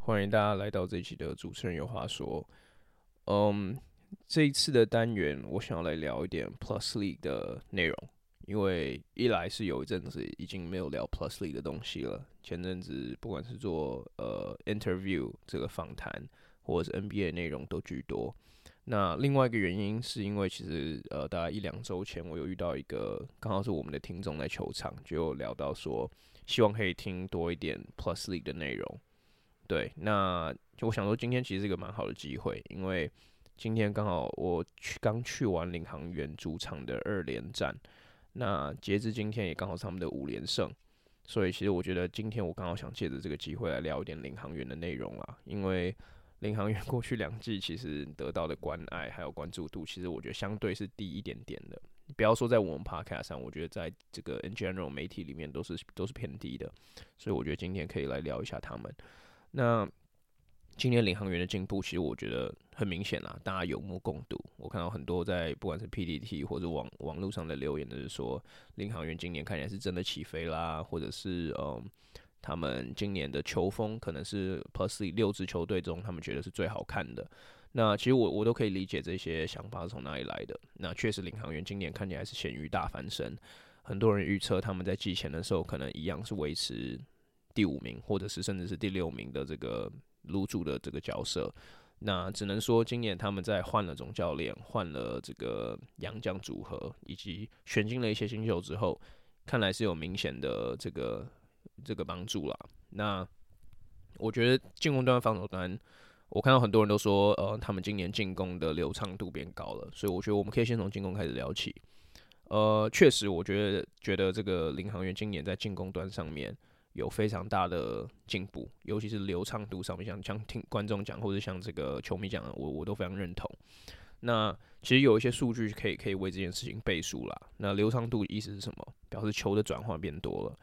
欢迎大家来到这一期的主持人有话说。嗯，这一次的单元，我想要来聊一点 Plus League 的内容，因为一来是有一阵子已经没有聊 Plus League 的东西了。前阵子不管是做呃 interview 这个访谈，或者是 NBA 内容都居多。那另外一个原因是因为其实呃大概一两周前，我有遇到一个刚好是我们的听众在球场，就聊到说希望可以听多一点 Plus League 的内容。对，那就我想说，今天其实是一个蛮好的机会，因为今天刚好我去刚去完领航员主场的二连战，那截至今天也刚好是他们的五连胜，所以其实我觉得今天我刚好想借着这个机会来聊一点领航员的内容啦，因为领航员过去两季其实得到的关爱还有关注度，其实我觉得相对是低一点点的，不要说在我们 Podcast 上，我觉得在这个 In General 媒体里面都是都是偏低的，所以我觉得今天可以来聊一下他们。那今年领航员的进步，其实我觉得很明显啦，大家有目共睹。我看到很多在不管是 PDT 或者网网络上的留言，都是说领航员今年看起来是真的起飞啦，或者是嗯，他们今年的球风可能是 Plus 六支球队中他们觉得是最好看的。那其实我我都可以理解这些想法是从哪里来的。那确实领航员今年看起来是咸鱼大翻身，很多人预测他们在季前的时候可能一样是维持。第五名，或者是甚至是第六名的这个撸主的这个角色，那只能说今年他们在换了总教练、换了这个洋将组合，以及选进了一些新秀之后，看来是有明显的这个这个帮助啦。那我觉得进攻端、防守端，我看到很多人都说，呃，他们今年进攻的流畅度变高了，所以我觉得我们可以先从进攻开始聊起。呃，确实，我觉得觉得这个领航员今年在进攻端上面。有非常大的进步，尤其是流畅度上面，像像听观众讲，或者像这个球迷讲，我我都非常认同。那其实有一些数据可以可以为这件事情背书啦。那流畅度意思是什么？表示球的转换变多了，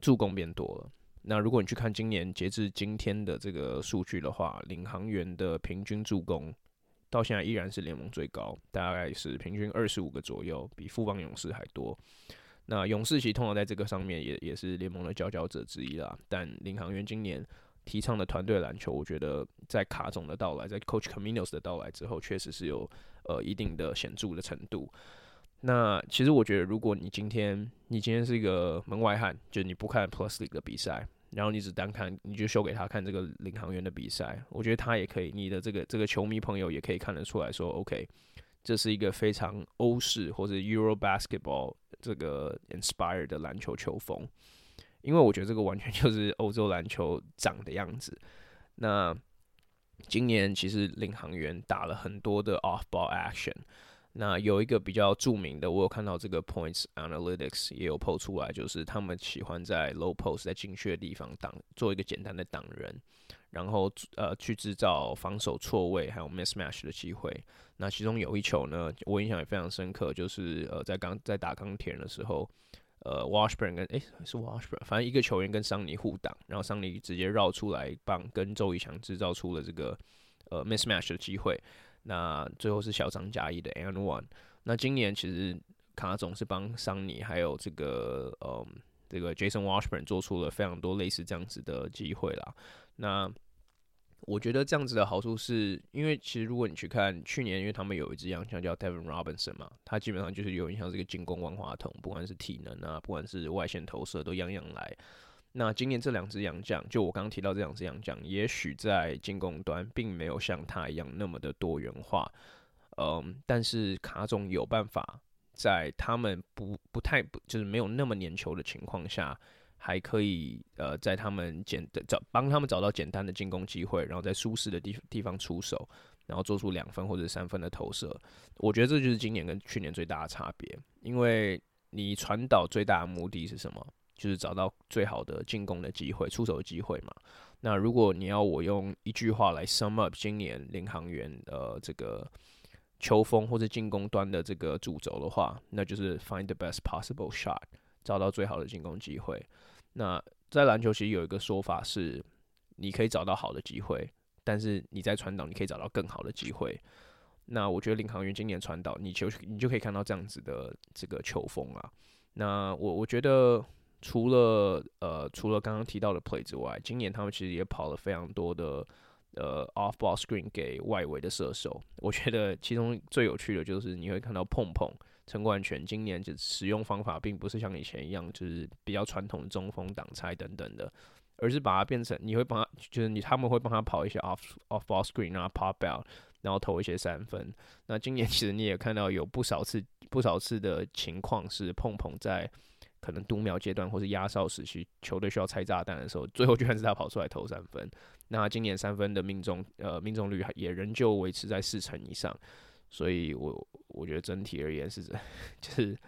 助攻变多了。那如果你去看今年截至今天的这个数据的话，领航员的平均助攻到现在依然是联盟最高，大概是平均二十五个左右，比富邦勇士还多。那勇士其实通常在这个上面也也是联盟的佼佼者之一啦。但领航员今年提倡的团队篮球，我觉得在卡总的到来，在 Coach Caminos 的到来之后，确实是有呃一定的显著的程度。那其实我觉得，如果你今天你今天是一个门外汉，就你不看 Plus League 的比赛，然后你只单看，你就秀给他看这个领航员的比赛，我觉得他也可以，你的这个这个球迷朋友也可以看得出来说，OK。这是一个非常欧式或者 Euro Basketball 这个 inspired 的篮球球风，因为我觉得这个完全 就是欧洲篮球长的样子。那今年其实领航员打了很多的 off ball action，那有一个比较著名的，我有看到这个 Points Analytics 也有 po 出来，就是他们喜欢在 low post 在精确的地方挡做一个简单的挡人。然后呃，去制造防守错位还有 mismatch 的机会。那其中有一球呢，我印象也非常深刻，就是呃，在刚在打钢铁的时候，呃，Washburn 跟诶是 Washburn，反正一个球员跟桑尼互挡，然后桑尼直接绕出来帮跟周以翔制造出了这个呃 mismatch 的机会。那最后是小张加一的 N one。那今年其实卡总是帮桑尼还有这个呃这个 Jason Washburn 做出了非常多类似这样子的机会啦。那我觉得这样子的好处是，因为其实如果你去看去年，因为他们有一支洋枪叫 Devin Robinson 嘛，他基本上就是有点像这个进攻万花筒，不管是体能啊，不管是外线投射都样样来。那今年这两支洋将，就我刚刚提到这两支洋将，也许在进攻端并没有像他一样那么的多元化，嗯，但是卡总有办法在他们不不太不就是没有那么粘球的情况下。还可以，呃，在他们简找帮他们找到简单的进攻机会，然后在舒适的地地方出手，然后做出两分或者三分的投射。我觉得这就是今年跟去年最大的差别，因为你传导最大的目的是什么？就是找到最好的进攻的机会、出手机会嘛。那如果你要我用一句话来 sum up 今年领航员的这个球风或者进攻端的这个主轴的话，那就是 find the best possible shot，找到最好的进攻机会。那在篮球其实有一个说法是，你可以找到好的机会，但是你在传导，你可以找到更好的机会。那我觉得领航员今年传导，你就你就可以看到这样子的这个球风啊。那我我觉得除了呃除了刚刚提到的 play 之外，今年他们其实也跑了非常多的呃 off ball screen 给外围的射手。我觉得其中最有趣的就是你会看到碰碰陈冠泉今年就使用方法并不是像以前一样，就是比较传统的中锋挡拆等等的，而是把它变成你会帮他，就是你他们会帮他跑一些 off off ball screen 然后 pop out。然后投一些三分。那今年其实你也看到有不少次、不少次的情况是碰碰在可能读秒阶段或是压哨时期，球队需要拆炸弹的时候，最后居然是他跑出来投三分。那今年三分的命中呃命中率也仍旧维持在四成以上。所以我我觉得整体而言是，就是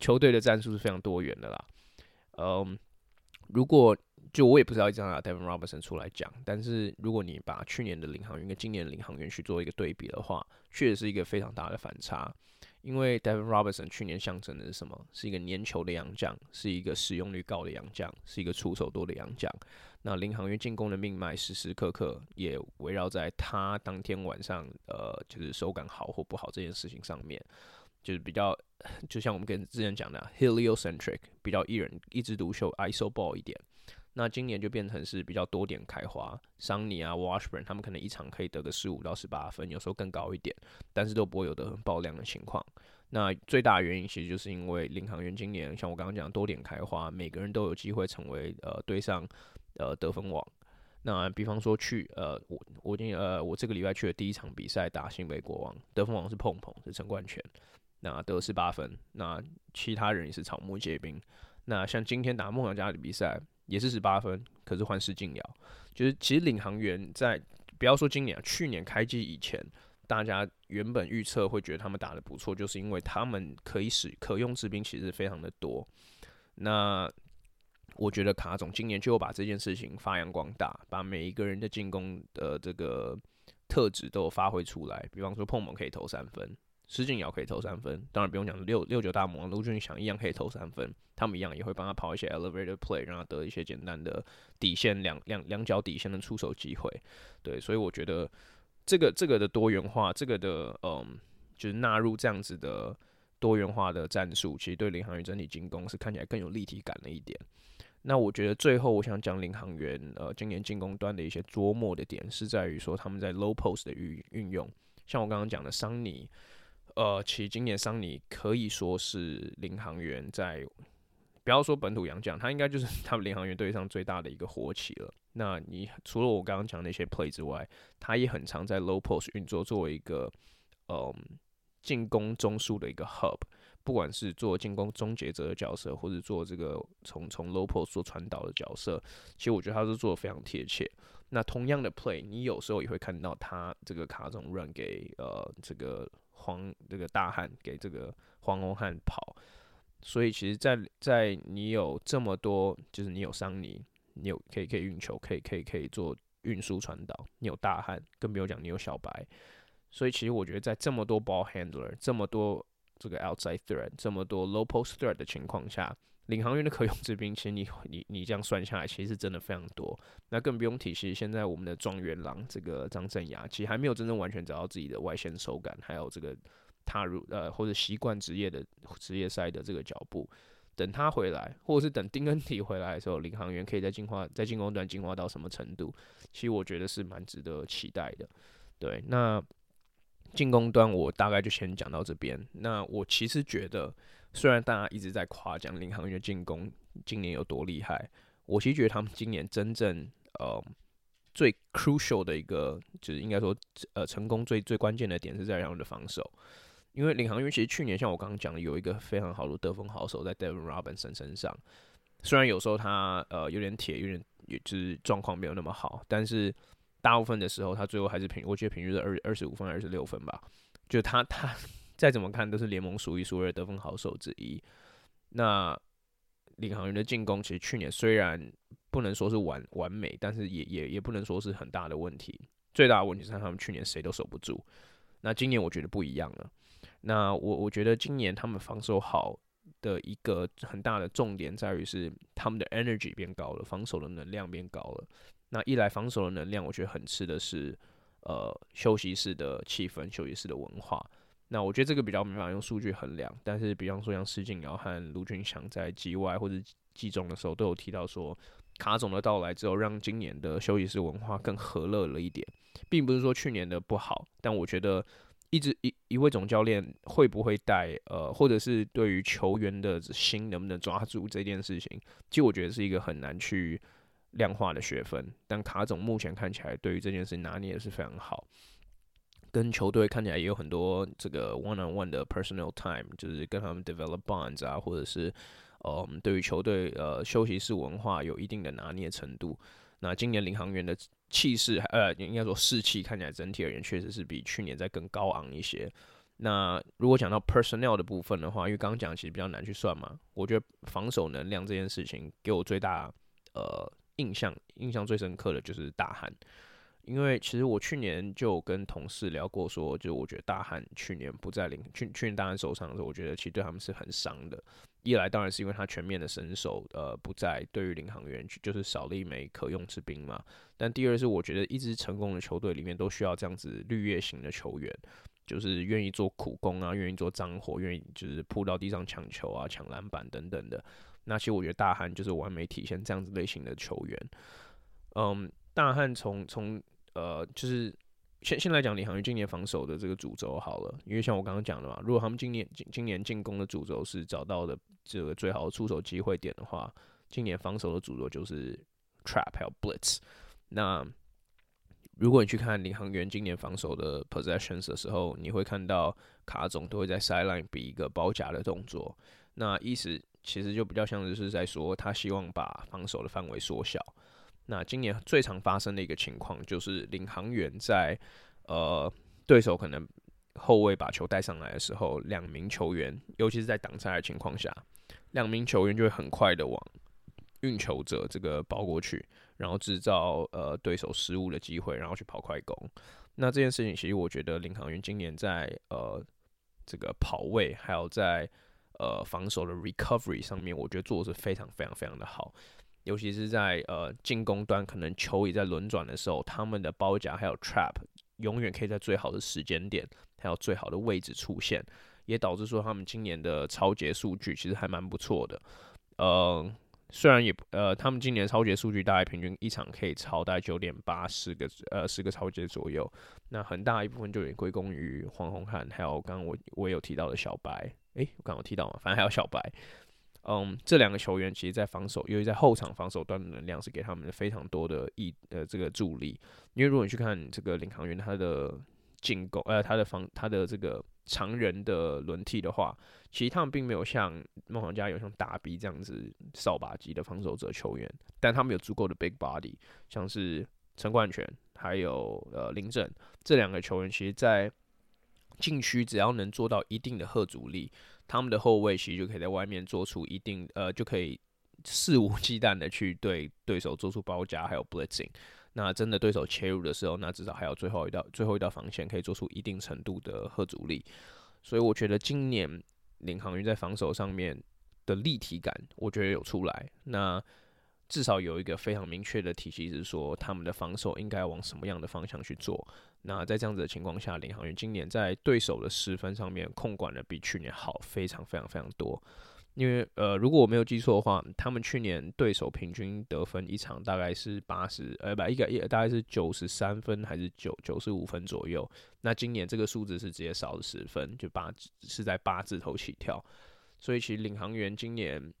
球队的战术是非常多元的啦。嗯，如果就我也不知道这样拿 Devin Robinson 出来讲，但是如果你把去年的领航员跟今年的领航员去做一个对比的话，确实是一个非常大的反差。因为 Devin Robinson 去年象征的是什么？是一个粘球的洋将，是一个使用率高的洋将，是一个出手多的洋将。那领航员进攻的命脉时时刻刻也围绕在他当天晚上，呃，就是手感好或不好这件事情上面，就是比较，就像我们跟之前讲的 heliocentric，比较一人一枝独秀，iso ball 一点。那今年就变成是比较多点开花，桑尼啊、Washburn 他们可能一场可以得个十五到十八分，有时候更高一点，但是都不会有得很爆量的情况。那最大原因其实就是因为领航员今年像我刚刚讲多点开花，每个人都有机会成为呃队上呃得分王。那比方说去呃我我今呃我这个礼拜去的第一场比赛打新北国王，得分王是碰碰是陈冠泉，那得十八分，那其他人也是草木皆兵。那像今天打梦想家的比赛。也是十八分，可是换施晋辽，就是其实领航员在不要说今年啊，去年开机以前，大家原本预测会觉得他们打得不错，就是因为他们可以使可用之兵其实非常的多。那我觉得卡总今年就把这件事情发扬光大，把每一个人的进攻的这个特质都有发挥出来。比方说碰碰可以投三分。施晋尧可以投三分，当然不用讲六六九大魔王卢俊祥一样可以投三分，他们一样也会帮他跑一些 elevator play，让他得一些简单的底线两两两脚底线的出手机会。对，所以我觉得这个这个的多元化，这个的嗯，就是纳入这样子的多元化的战术，其实对领航员整体进攻是看起来更有立体感了一点。那我觉得最后我想讲领航员呃今年进攻端的一些琢磨的点，是在于说他们在 low post 的运运用，像我刚刚讲的桑尼。呃，其实今年桑尼可以说是领航员在，不要说本土洋将，他应该就是他们领航员队上最大的一个活棋了。那你除了我刚刚讲那些 play 之外，他也很常在 low post 运作，作为一个嗯进攻中枢的一个 hub，不管是做进攻终结者的角色，或者做这个从从 low post 做传导的角色，其实我觉得他是做的非常贴切。那同样的 play，你有时候也会看到他这个卡总 run 给呃这个。黄这个大汉给这个黄龙汉跑，所以其实在，在在你有这么多，就是你有桑尼，你有可以可以运球，可以可以可以做运输传导，你有大汉，更不用讲你有小白，所以其实我觉得在这么多 ball handler，这么多这个 outside threat，这么多 low post threat 的情况下。领航员的可用之兵，其实你你你这样算下来，其实真的非常多。那更不用提，其实现在我们的状元郎这个张镇雅，其实还没有真正完全找到自己的外线手感，还有这个踏入呃或者习惯职业的职业赛的这个脚步。等他回来，或者是等丁恩迪回来的时候，领航员可以在进化在进攻端进化到什么程度？其实我觉得是蛮值得期待的。对，那进攻端我大概就先讲到这边。那我其实觉得。虽然大家一直在夸奖领航员的进攻今年有多厉害，我其实觉得他们今年真正呃最 crucial 的一个，就是应该说呃成功最最关键的点是在他们的防守。因为领航员其实去年像我刚刚讲的，有一个非常好的得分好手在 Devin Robinson 身上。虽然有时候他呃有点铁，有点也就是状况没有那么好，但是大部分的时候他最后还是平，我觉得平均是二二十五分、二十六分吧。就他他。再怎么看都是联盟数一数二得分好手之一。那领航员的进攻其实去年虽然不能说是完完美，但是也也也不能说是很大的问题。最大的问题是他们去年谁都守不住。那今年我觉得不一样了。那我我觉得今年他们防守好的一个很大的重点在于是他们的 energy 变高了，防守的能量变高了。那一来防守的能量，我觉得很吃的是呃休息室的气氛、休息室的文化。那我觉得这个比较没法用数据衡量，但是比方说像施晋尧和卢俊祥在季外或者季中的时候都有提到说，卡总的到来之后，让今年的休息室文化更和乐了一点，并不是说去年的不好，但我觉得。一直一一位总教练会不会带呃，或者是对于球员的心能不能抓住这件事情，其实我觉得是一个很难去量化的学分。但卡总目前看起来对于这件事拿捏的是非常好，跟球队看起来也有很多这个 one on one 的 personal time，就是跟他们 develop bonds 啊，或者是呃对于球队呃休息室文化有一定的拿捏程度。那今年领航员的。气势，呃，应该说士气看起来整体而言确实是比去年再更高昂一些。那如果讲到 personnel 的部分的话，因为刚刚讲其实比较难去算嘛，我觉得防守能量这件事情给我最大呃印象，印象最深刻的就是大汉。因为其实我去年就跟同事聊过，说，就我觉得大汉去年不在领去去年大汉手上的时候，我觉得其实对他们是很伤的。一来当然是因为他全面的身手，呃，不在，对于领航员就是少了一枚可用之兵嘛。但第二是我觉得一支成功的球队里面都需要这样子绿叶型的球员，就是愿意做苦工啊，愿意做脏活，愿意就是扑到地上抢球啊、抢篮板等等的。那其实我觉得大汉就是完美体现这样子类型的球员。嗯，大汉从从呃就是。先先来讲领航员今年防守的这个主轴好了，因为像我刚刚讲的嘛，如果他们今年今今年进攻的主轴是找到的这个最好的出手机会点的话，今年防守的主轴就是 trap 还有 blitz。那如果你去看领航员今年防守的 possessions 的时候，你会看到卡总都会在 sideline 比一个包夹的动作，那意思其实就比较像是在说他希望把防守的范围缩小。那今年最常发生的一个情况就是，领航员在呃对手可能后卫把球带上来的时候，两名球员，尤其是在挡拆的情况下，两名球员就会很快的往运球者这个包过去，然后制造呃对手失误的机会，然后去跑快攻。那这件事情其实我觉得领航员今年在呃这个跑位还有在呃防守的 recovery 上面，我觉得做的是非常非常非常的好。尤其是在呃进攻端，可能球也在轮转的时候，他们的包夹还有 trap 永远可以在最好的时间点，还有最好的位置出现，也导致说他们今年的超节数据其实还蛮不错的。呃，虽然也呃，他们今年超节数据大概平均一场可以超大概九点八十个呃十个超节左右，那很大一部分就也归功于黄宏汉，还有刚刚我我有提到的小白，诶、我刚刚有提到嘛，反正还有小白。嗯，这两个球员其实，在防守，由于在后场防守端的能量是给他们非常多的益呃这个助力。因为如果你去看这个领航员他的进攻，呃，他的防他的这个常人的轮替的话，其实他们并没有像梦想家有像大 B 这样子扫把级的防守者球员，但他们有足够的 big body，像是陈冠全还有呃林振这两个球员，其实在禁区只要能做到一定的吓阻力。他们的后卫其实就可以在外面做出一定呃，就可以肆无忌惮的去对对手做出包夹，还有 blitzing。那真的对手切入的时候，那至少还有最后一道最后一道防线可以做出一定程度的吓阻力。所以我觉得今年领航员在防守上面的立体感，我觉得有出来。那至少有一个非常明确的体系，是说他们的防守应该往什么样的方向去做。那在这样子的情况下，领航员今年在对手的失分上面控管的比去年好非常非常非常多。因为呃，如果我没有记错的话，他们去年对手平均得分一场大概是八十，呃，不，一个一大概是九十三分还是九九十五分左右。那今年这个数字是直接少了十分，就八是在八字头起跳。所以其实领航员今年。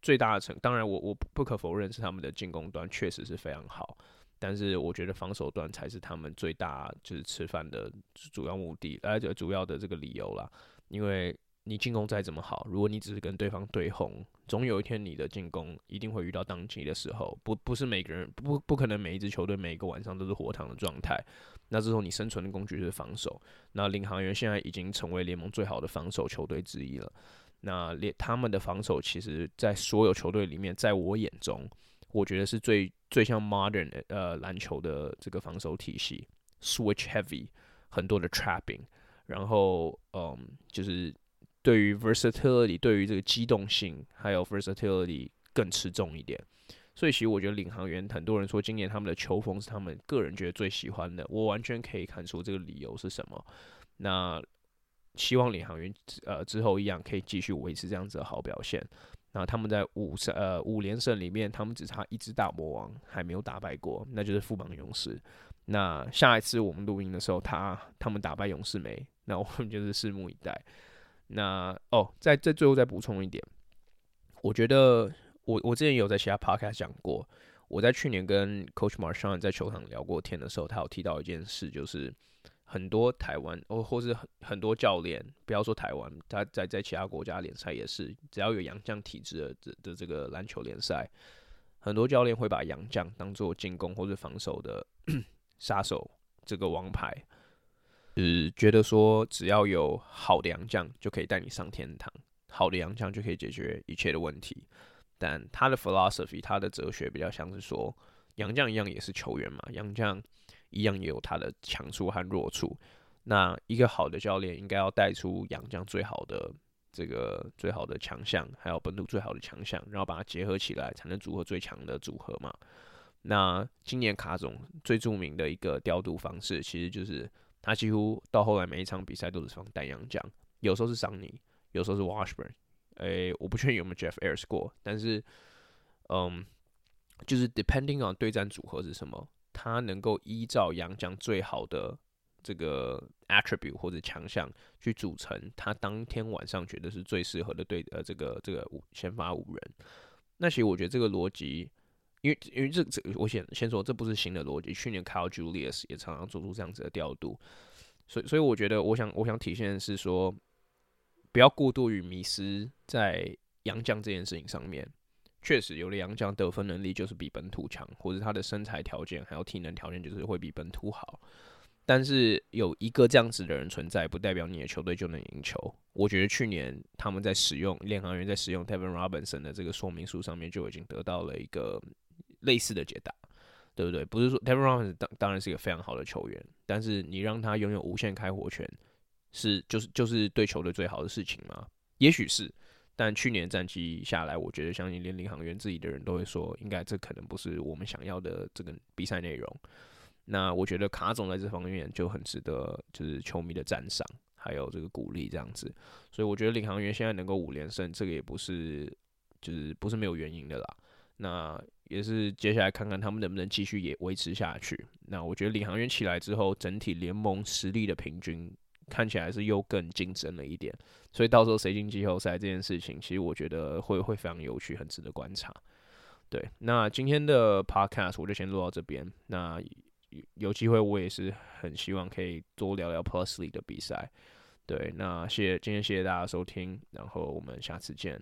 最大的成，当然我我不可否认是他们的进攻端确实是非常好，但是我觉得防守端才是他们最大就是吃饭的主要目的，而且主要的这个理由啦。因为你进攻再怎么好，如果你只是跟对方对轰，总有一天你的进攻一定会遇到当机的时候，不不是每个人不不可能每一支球队每一个晚上都是火塘的状态，那之后你生存的工具就是防守。那领航员现在已经成为联盟最好的防守球队之一了。那连他们的防守，其实，在所有球队里面，在我眼中，我觉得是最最像 modern 呃篮球的这个防守体系，switch heavy，很多的 trapping，然后嗯，就是对于 versatility，对于这个机动性还有 versatility 更吃重一点。所以其实我觉得领航员很多人说今年他们的球风是他们个人觉得最喜欢的，我完全可以看出这个理由是什么。那希望领航员呃之后一样可以继续维持这样子的好表现。那他们在五胜呃五连胜里面，他们只差一只大魔王还没有打败过，那就是富邦勇士。那下一次我们录音的时候，他他们打败勇士没？那我们就是拭目以待。那哦，在在最后再补充一点，我觉得我我之前有在其他 podcast 讲过，我在去年跟 Coach Marchand 在球场聊过天的时候，他有提到一件事，就是。很多台湾哦，或是很很多教练，不要说台湾，他在在其他国家联赛也是，只要有洋将体质的的的这个篮球联赛，很多教练会把洋将当做进攻或者防守的 杀手，这个王牌，是觉得说只要有好的洋将就可以带你上天堂，好的洋将就可以解决一切的问题。但他的 philosophy，他的哲学比较像是说，洋将一样也是球员嘛，洋将。一样也有他的强处和弱处。那一个好的教练应该要带出洋将最好的这个最好的强项，还有本土最好的强项，然后把它结合起来，才能组合最强的组合嘛。那今年卡总最著名的一个调度方式，其实就是他几乎到后来每一场比赛都是放单洋将，有时候是桑尼，有时候是 Washburn。诶，我不确定有没有 Jeff Ayres 过，但是嗯，就是 depending on 对战组合是什么。他能够依照杨将最好的这个 attribute 或者强项去组成他当天晚上觉得是最适合的队呃这个这个五先发五人。那其实我觉得这个逻辑，因为因为这这我先先说这不是新的逻辑，去年 Kyle Julius 也常常做出这样子的调度，所以所以我觉得我想我想体现的是说，不要过度于迷失在杨将这件事情上面。确实，有的洋将得分能力就是比本土强，或者他的身材条件还有体能条件就是会比本土好。但是有一个这样子的人存在，不代表你的球队就能赢球。我觉得去年他们在使用练航员在使用 Tevin Robinson 的这个说明书上面就已经得到了一个类似的解答，对不对？不是说 Tevin Robinson 当当然是一个非常好的球员，但是你让他拥有无限开火权，是就是就是对球队最好的事情吗？也许是。但去年战绩下来，我觉得相信连领航员自己的人都会说，应该这可能不是我们想要的这个比赛内容。那我觉得卡总在这方面就很值得，就是球迷的赞赏，还有这个鼓励这样子。所以我觉得领航员现在能够五连胜，这个也不是就是不是没有原因的啦。那也是接下来看看他们能不能继续也维持下去。那我觉得领航员起来之后，整体联盟实力的平均。看起来是又更竞争了一点，所以到时候谁进季后赛这件事情，其实我觉得会会非常有趣，很值得观察。对，那今天的 podcast 我就先录到这边。那有机会我也是很希望可以多聊聊 Plus League 的比赛。对，那谢谢今天谢谢大家收听，然后我们下次见。